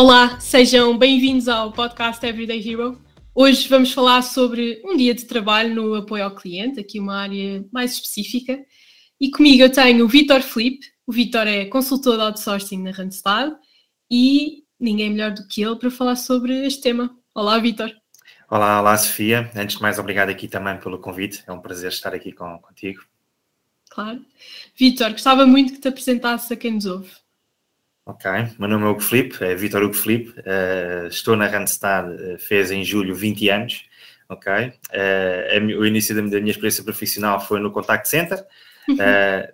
Olá, sejam bem-vindos ao podcast Everyday Hero. Hoje vamos falar sobre um dia de trabalho no apoio ao cliente, aqui uma área mais específica. E comigo eu tenho o Vitor Felipe. O Vitor é consultor de outsourcing na Randstad e ninguém melhor do que ele para falar sobre este tema. Olá, Vitor. Olá, olá, Sofia. Antes de mais, obrigado aqui também pelo convite. É um prazer estar aqui com, contigo. Claro. Vitor, gostava muito que te apresentasse a quem nos ouve. Ok, meu nome é Hugo Felipe, é Vitor Hugo Felipe, uh, estou na Randstad, uh, fez em julho 20 anos, ok? Uh, o início da, da, minha experiência profissional foi no Contact Center, uhum.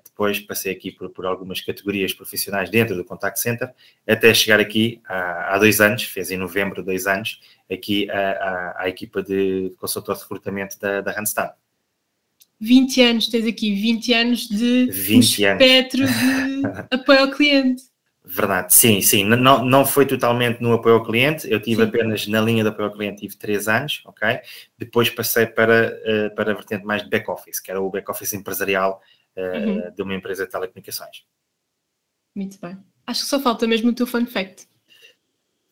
depois passei aqui por, por, algumas categorias profissionais dentro do Contact Center, até chegar aqui há, há dois anos, fez em novembro dois anos, aqui à, à equipa de consultor de recrutamento da, da Randstad. 20 anos, tens aqui 20 anos de 20 um espectro anos. de apoio ao cliente. Verdade, sim, sim. Não, não foi totalmente no apoio ao cliente, eu tive sim. apenas na linha de apoio ao cliente, tive três anos, ok? Depois passei para, uh, para a vertente mais de back-office, que era o back-office empresarial uh, uhum. de uma empresa de telecomunicações. Muito bem. Acho que só falta mesmo o teu fun fact.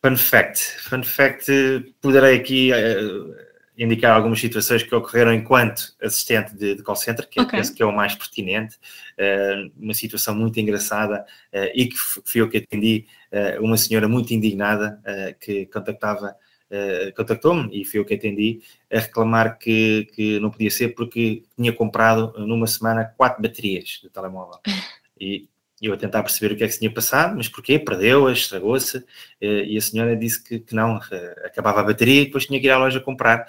Fun fact. Fun fact, poderei aqui uh, indicar algumas situações que ocorreram enquanto assistente de, de call center, que okay. penso que é o mais pertinente. Uh, uma situação muito engraçada uh, e que fui eu que atendi uh, uma senhora muito indignada que contactava, contactou-me e fui eu que atendi a reclamar que, que não podia ser porque tinha comprado numa semana quatro baterias de telemóvel. E eu a tentar perceber o que é que se tinha passado, mas porquê? Perdeu-as, estragou-se, e a senhora disse que, que, não, acabava a bateria e depois tinha que ir à loja comprar.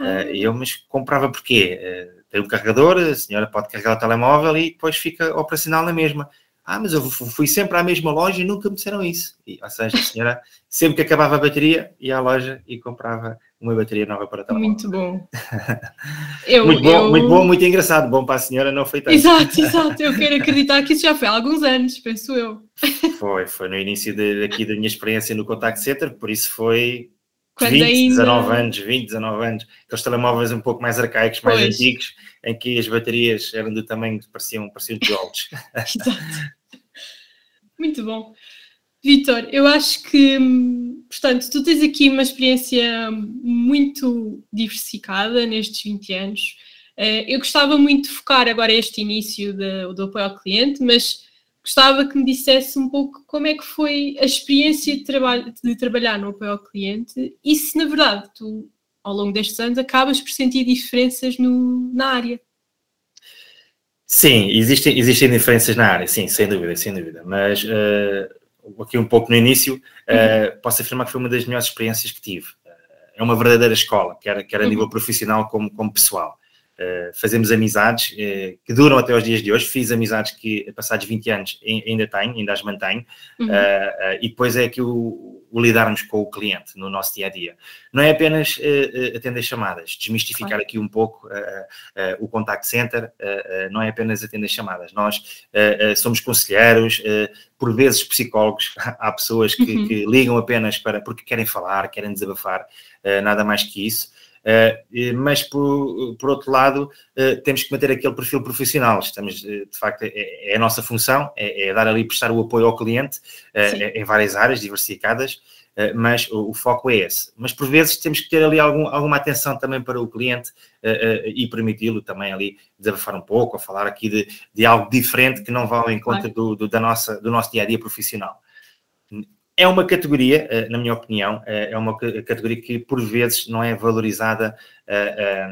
Ah. E eu, mas comprava porquê? Tem um carregador, a senhora pode carregar o telemóvel e depois fica operacional na mesma. Ah, mas eu fui sempre à mesma loja e nunca me disseram isso. E, ou seja, a senhora, sempre que acabava a bateria, ia à loja e comprava uma bateria nova para telemóvel. Muito bom. Eu, muito bom, eu... muito bom, muito engraçado. Bom para a senhora, não foi tanto. Exato, exato. Eu quero acreditar que isso já foi há alguns anos, penso eu. Foi, foi no início de, aqui da minha experiência no Contact Center, por isso foi quando 20, ainda... 19 anos, 20, 19 anos, aqueles telemóveis um pouco mais arcaicos, mais pois. antigos, em que as baterias eram do tamanho que pareciam, pareciam tijolos. Muito bom. Vitor, eu acho que, portanto, tu tens aqui uma experiência muito diversificada nestes 20 anos. Eh, eu gostava muito de focar agora este início de, do apoio ao cliente, mas gostava que me dissesse um pouco como é que foi a experiência de, de trabalhar no apoio ao cliente e se, na verdade, tu, ao longo destes anos, acabas por sentir diferenças no, na área. Sim, existem, existem diferenças na área, sim, sem dúvida, sem dúvida. Mas uh, aqui um pouco no início, uh, uhum. posso afirmar que foi uma das melhores experiências que tive. Uh, é uma verdadeira escola, quer, quer a uhum. nível profissional como, como pessoal. Uh, fazemos amizades uh, que duram até os dias de hoje. Fiz amizades que, passados 20 anos, ainda tenho, ainda as mantenho. Uhum. Uh, e depois é aqui o, o, lidarmos com o cliente no nosso dia a dia. Não é apenas atender chamadas, desmistificar aqui um pouco o contact center, não é apenas atender chamadas. Nós somos conselheiros, por vezes psicólogos. Há pessoas que, uhum. que, ligam apenas para porque querem falar, querem desabafar, nada mais que isso. Uh, mas, por, por, outro lado, uh, temos que manter aquele perfil profissional. Estamos, uh, de facto, é, é, a nossa função, é, é, dar ali, prestar o apoio ao cliente em várias áreas diversificadas, mas o, o, foco é esse. Mas, por vezes, temos que ter ali algum, alguma atenção também para o cliente e permiti-lo também ali desabafar um pouco, ou falar aqui de, de algo diferente que não vá ao encontro do, do, da nossa, do nosso dia-a-dia -dia profissional. É uma categoria, eh, na minha opinião, eh, é uma categoria que por vezes não é valorizada eh,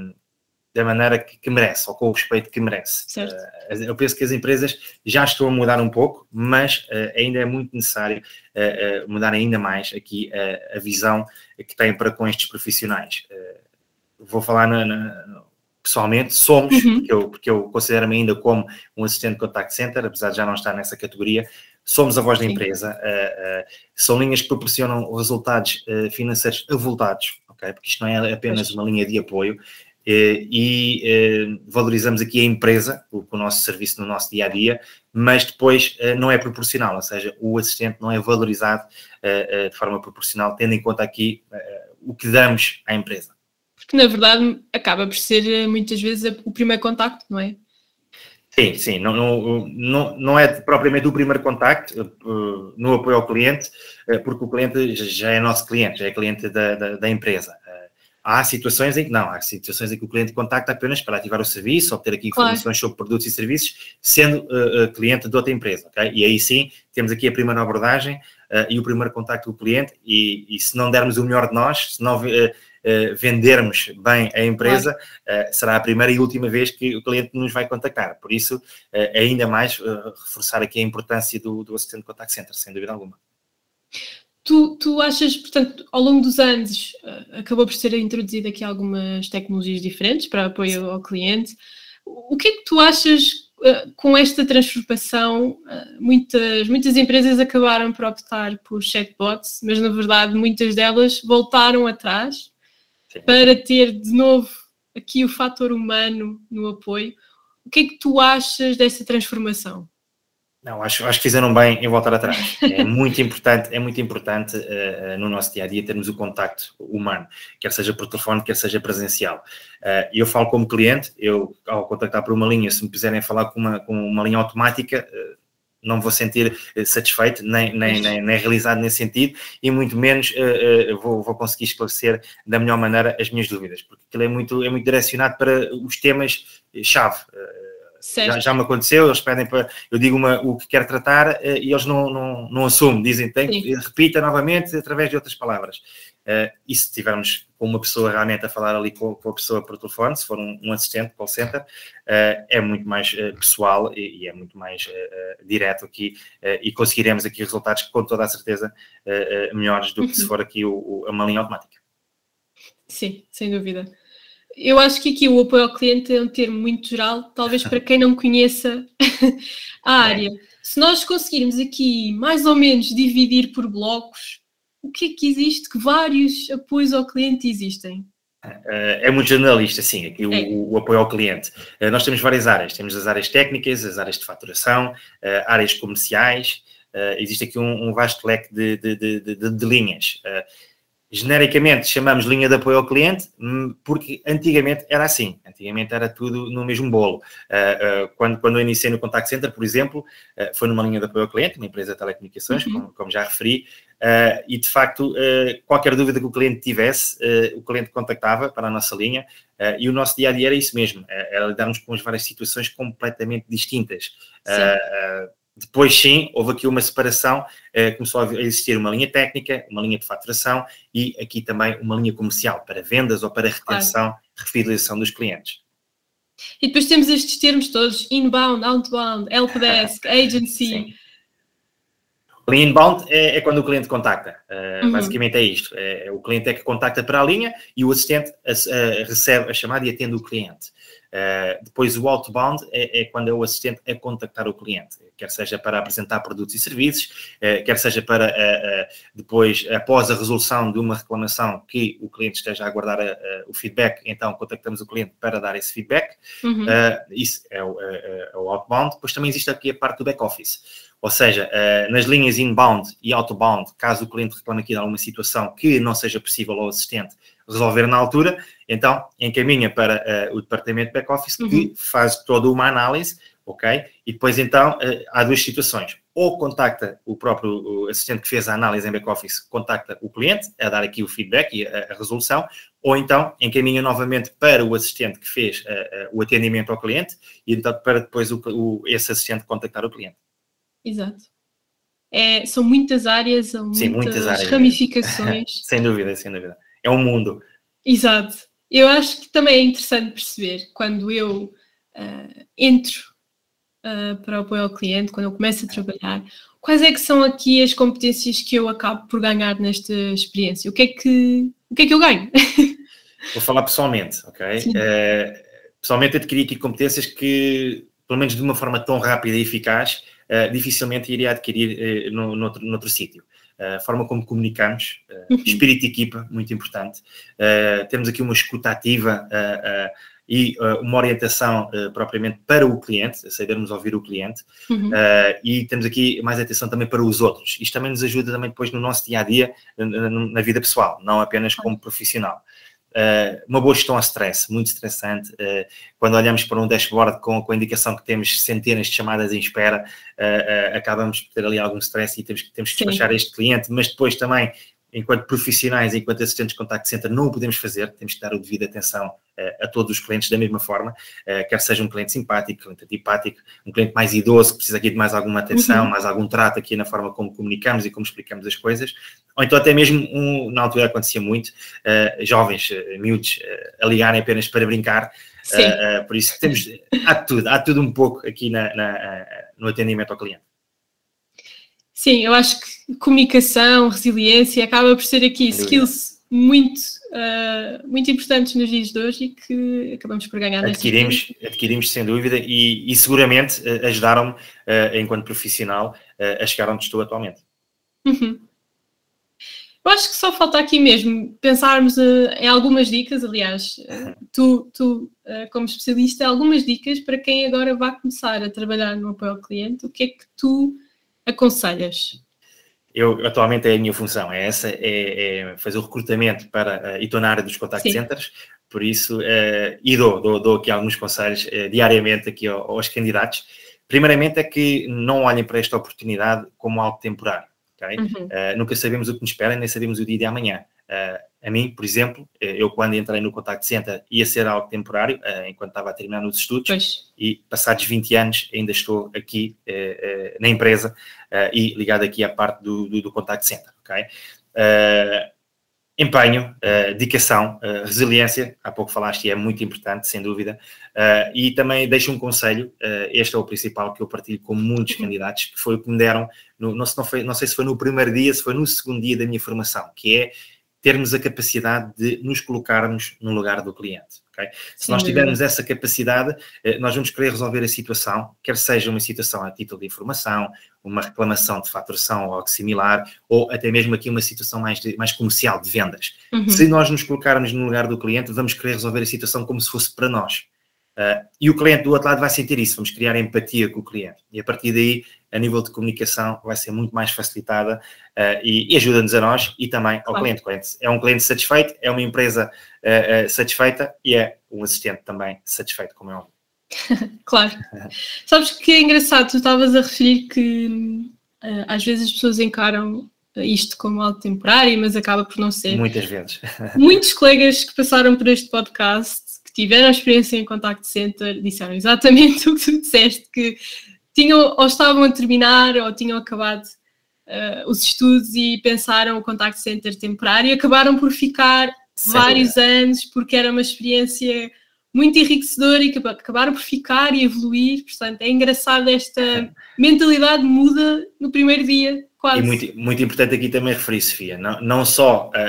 da maneira que, merece, ou com o respeito que merece. Certo. Eu penso que as empresas já estão a mudar um pouco, mas ainda é muito necessário mudar ainda mais aqui a visão que têm para com estes profissionais. Vou falar na, na, pessoalmente, somos, uhum. porque, eu, porque eu considero-me ainda como um assistente de contact center, apesar de já não estar nessa categoria, somos a voz da empresa, uh, uh, são linhas que proporcionam resultados uh, financeiros avultados, ok? Porque isto não é apenas uma linha de apoio e valorizamos aqui a empresa, o, o, nosso serviço no nosso dia a dia, mas depois não é proporcional, ou seja, o assistente não é valorizado de forma proporcional, tendo em conta aqui o que damos à empresa. Porque na verdade acaba por ser muitas vezes o primeiro contacto, não é? Sim, sim, não, não, não, não é propriamente o primeiro contacto uh, no apoio ao cliente, uh, porque o cliente já é nosso cliente, já é cliente da, da, da empresa. Uh, há situações em que não, há situações em que o cliente contacta apenas para ativar o serviço, obter aqui informações claro. sobre produtos e serviços, sendo cliente de outra empresa, ok? E aí sim, temos aqui a primeira abordagem e o primeiro contacto com o cliente, e, e, se não dermos o melhor de nós, se não uh, vendermos bem a empresa, uh, será a primeira e última vez que o cliente nos vai contactar. Por isso, uh, ainda mais reforçar aqui a importância do, do assistente contact center, sem dúvida alguma. Tu, tu achas, portanto, ao longo dos anos, acabou por ser introduzido aqui algumas tecnologias diferentes para apoio ao cliente. O que é que tu achas com esta transformação, muitas, muitas empresas acabaram por optar por chatbots, mas na verdade muitas delas voltaram atrás para ter de novo aqui o fator humano no apoio. O que é que tu achas dessa transformação? Não, acho, acho que fizeram bem em voltar atrás. É muito importante, é muito importante uh, no nosso dia a dia termos o contacto humano, quer seja por telefone, quer seja presencial. Uh, eu falo como cliente, eu ao contactar por uma linha, se me quiserem falar com uma, com uma linha automática, uh, não vou sentir eh, satisfeito nem, nem, nem, nem, realizado nesse sentido e muito menos uh, uh, vou, vou, conseguir esclarecer da melhor maneira as minhas dúvidas, porque aquilo é muito, é muito direcionado para os temas-chave. Já, já, me aconteceu, eles pedem para eu digo uma, o que quero tratar e eles não, não, não assumem, dizem tem, repita novamente através de outras palavras. Uh, e se tivermos com uma pessoa realmente a falar ali com, com a pessoa por telefone, se for um, um assistente call center, uh, é muito mais uh, pessoal e, e, é muito mais direto aqui e conseguiremos aqui resultados com toda a certeza melhores do que se uhum. for aqui o, o, uma linha automática. Sim, sem dúvida. Eu acho que aqui o apoio ao cliente é um termo muito geral, talvez para quem não conheça a área. Se nós conseguirmos aqui mais ou menos dividir por blocos, o que é que existe? Que vários apoios ao cliente existem? É muito generalista, sim, aqui o, é. o, apoio ao cliente. Eh, nós temos várias áreas, temos as áreas técnicas, as áreas de faturação, eh, áreas comerciais, eh, existe aqui um, um vasto leque de, de, de, de linhas genericamente chamamos linha de apoio ao cliente, hum, porque antigamente era assim, antigamente era tudo no mesmo bolo. Uh, uh, quando, quando eu iniciei no Contact Center, por exemplo, uh, foi numa linha de apoio ao cliente, uma empresa de telecomunicações, uhum. como, como, já referi, e de facto, qualquer dúvida que o cliente tivesse, o cliente contactava para a nossa linha, e o nosso dia a dia era isso mesmo, era lidarmos com as várias situações completamente distintas. Sim depois, sim, houve aqui uma separação, eh, começou a existir uma linha técnica, uma linha de faturação e aqui também uma linha comercial para vendas ou para retenção, claro. refidelização dos clientes. E depois temos estes termos todos: inbound, outbound, helpdesk, agency. Sim. O inbound é, é, quando o cliente contacta. Uh, uhum. Basicamente é isto. É, é, o cliente é que contacta para a linha e o assistente a, a, recebe a chamada e atende o cliente. Uh, depois o outbound é, é, quando é o assistente a contactar o cliente, quer seja para apresentar produtos e serviços, uh, quer seja para uh, depois, após a resolução de uma reclamação que o cliente esteja a aguardar o feedback, então contactamos o cliente para dar esse feedback. Uhum. isso é o, é o, outbound. Depois também existe aqui a parte do back-office. Ou seja, nas linhas inbound e outbound, caso o cliente reclame aqui de alguma situação que não seja possível ao assistente resolver na altura, então encaminha para uh, o departamento de back-office uhum. que faz toda uma análise, ok? E depois então uh, há duas situações. Ou contacta o próprio assistente que fez a análise em back-office, contacta o cliente a dar aqui o feedback e a, resolução, ou então encaminha novamente para o assistente que fez o atendimento ao cliente e então para depois o, esse assistente contactar o cliente. Exato. É, são muitas áreas, são Sim, muitas, muitas áreas. ramificações. sem dúvida, sem dúvida. É um mundo. Exato. Eu acho que também é interessante perceber quando eu uh, entro uh, para o apoio ao cliente, quando eu começo a trabalhar, quais é que são aqui as competências que eu acabo por ganhar nesta experiência? O que é que, o que, é que eu ganho? Vou falar pessoalmente, ok? Uh, pessoalmente adquiri aqui competências que, pelo menos de uma forma tão rápida e eficaz, dificilmente iria adquirir no, noutro, noutro sítio a forma como comunicamos, uh, espírito de equipa, muito importante. Uh, temos aqui uma escuta ativa uh, e uma orientação propriamente para o cliente, sabermos ouvir o cliente, uhum. e temos aqui mais atenção também para os outros. Isto também nos ajuda também depois no nosso dia a dia, na, na vida pessoal, não apenas como profissional. Uh, uma boa gestão ao stress, muito estressante. Uh, quando olhamos para um dashboard com, com a indicação que temos centenas de chamadas em espera, uh, acabamos por ter ali algum stress e temos, temos que despachar Sim. este cliente, mas depois também enquanto profissionais, enquanto assistentes de contact center, não o podemos fazer, temos que dar o devido atenção uh, a todos os clientes da mesma forma, uh, quer seja um cliente simpático, cliente antipático, um cliente mais idoso que precisa aqui de mais alguma atenção, uhum. mais algum trato aqui na forma como comunicamos e como explicamos as coisas, ou então até mesmo, um, na altura acontecia muito, uh, jovens, miúdos, a ligarem apenas para brincar, por isso temos, há tudo, há tudo um pouco aqui na, na, no atendimento ao cliente. Sim, eu acho que comunicação, resiliência acaba por ser aqui skills muito, uh, muito importantes nos dias de hoje e que acabamos por ganhar. Adquirimos, adquirimos sem dúvida e, e seguramente uh, ajudaram-me, uh, enquanto profissional, a chegar onde estou atualmente. Uhum. Eu acho que só falta aqui mesmo pensarmos em algumas dicas, aliás, tu, tu como especialista, algumas dicas para quem agora vai começar a trabalhar no apoio ao cliente, o que é que tu aconselhas? Eu, atualmente é a minha função, é essa, é, é fazer o recrutamento para, uh, e estou na área dos contact Sim. centers, por isso, uh, e dou, dou, dou, aqui alguns conselhos uh, diariamente aqui aos, aos candidatos. Primeiramente é que não olhem para esta oportunidade como algo temporário, ok? Uhum. Uh, nunca sabemos o que nos espera, nem sabemos o dia de amanhã. Uh, a mim, por exemplo, eh, eu quando entrei no Contact Center ia ser algo temporário, uh, enquanto estava a terminar os estudos, pois. e passados 20 anos ainda estou aqui uh, na empresa e ligado aqui à parte do, do, do Contact Center, ok? empenho, dedicação, resiliência, há pouco falaste e é muito importante, sem dúvida, e também deixo um conselho, este é o principal que eu partilho com muitos uhum. candidatos, que foi o que me deram, no, não, não, foi, não sei se foi no primeiro dia, se foi no segundo dia da minha formação, que é termos a capacidade de nos colocarmos no lugar do cliente. Okay? Se Sim, nós tivermos essa capacidade, eh, nós vamos querer resolver a situação, quer seja uma situação a título de informação, uma reclamação de faturação ou algo similar, ou até mesmo aqui uma situação mais, de, mais comercial, de vendas. Uhum. Se nós nos colocarmos no lugar do cliente, vamos querer resolver a situação como se fosse para nós. Uh, e o cliente do outro lado vai sentir isso, vamos criar empatia com o cliente. E a partir daí, a nível de comunicação, vai ser muito mais facilitada uh, e, e ajuda-nos a nós e também ao claro. cliente. É um cliente satisfeito, é uma empresa uh, satisfeita e é um assistente também satisfeito, como é óbvio. claro. Sabes que é engraçado, tu estavas a referir que às vezes as pessoas encaram isto como algo temporário, mas acaba por não ser. Muitas vezes. Muitos colegas que passaram por este podcast tiveram experiência em contact center disseram exatamente o que tu disseste, que tinham ou estavam a terminar ou tinham acabado uh, os estudos e pensaram o contact center temporário e acabaram por ficar vários anos porque era uma experiência muito enriquecedora e que acabaram por ficar e evoluir. Portanto, é engraçado esta mentalidade muda no primeiro dia Quase. E muito, muito importante aqui também referir, Sofia, não, não só a,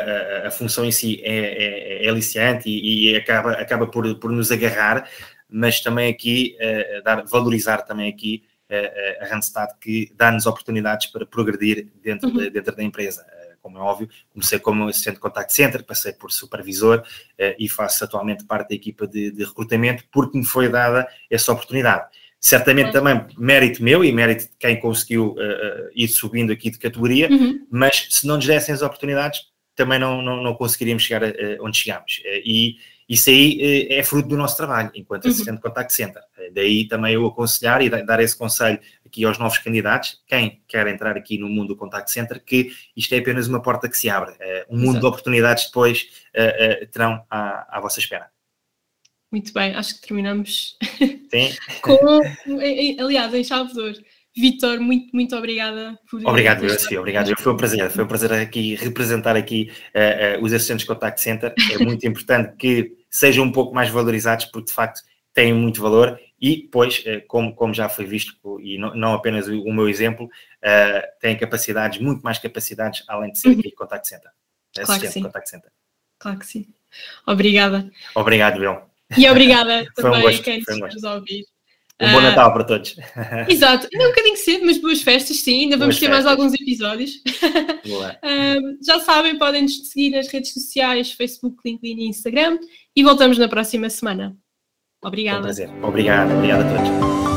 a, a função em si é, é, é aliciante e, e, acaba, acaba por, por nos agarrar, mas também aqui uh, dar, valorizar também aqui uh, a Randstad que dá-nos oportunidades para progredir dentro, uhum. de, dentro da empresa. Como é óbvio, comecei como assistente de contact center, passei por supervisor e faço atualmente parte da equipa de, de recrutamento porque me foi dada essa oportunidade certamente também mérito meu e mérito de quem conseguiu uh, ir subindo aqui de categoria, uhum. mas se não nos dessem as oportunidades, também não, não, não conseguiríamos chegar a, a onde chegamos. Uh, e isso aí é fruto do nosso trabalho, enquanto uhum. assistente de contact center. daí também eu aconselhar e dar esse conselho aqui aos novos candidatos, quem quer entrar aqui no mundo do contact center, que isto é apenas uma porta que se abre. um mundo Exato. de oportunidades depois terão à, à vossa espera. Muito bem, acho que terminamos com, aliás, em chave de ouro. Vitor, muito, muito obrigada por. Obrigado, eu, Sofia, obrigado. Foi um prazer, foi um prazer aqui representar aqui uh, uh, os assistentes de Contact Center. É muito importante que sejam um pouco mais valorizados, porque de facto têm muito valor e depois, uh, como, como já foi visto, e não, não apenas o, o, meu exemplo, têm capacidades, muito mais capacidades, além de ser uhum. aqui Contact Center. Claro que sim. Contact Center. Claro que sim. Obrigada. Obrigado, Bill. E obrigada também um gosto, a quem nos um a ouvir. Um bom uh, Natal para todos. Exato, ainda é um bocadinho cedo, mas boas festas, sim. Ainda vamos boas ter festas. mais alguns episódios. uh, já sabem, podem nos seguir nas redes sociais, Facebook, LinkedIn e Instagram. E voltamos na próxima semana. Obrigada. Um prazer. Obrigado, obrigado a todos.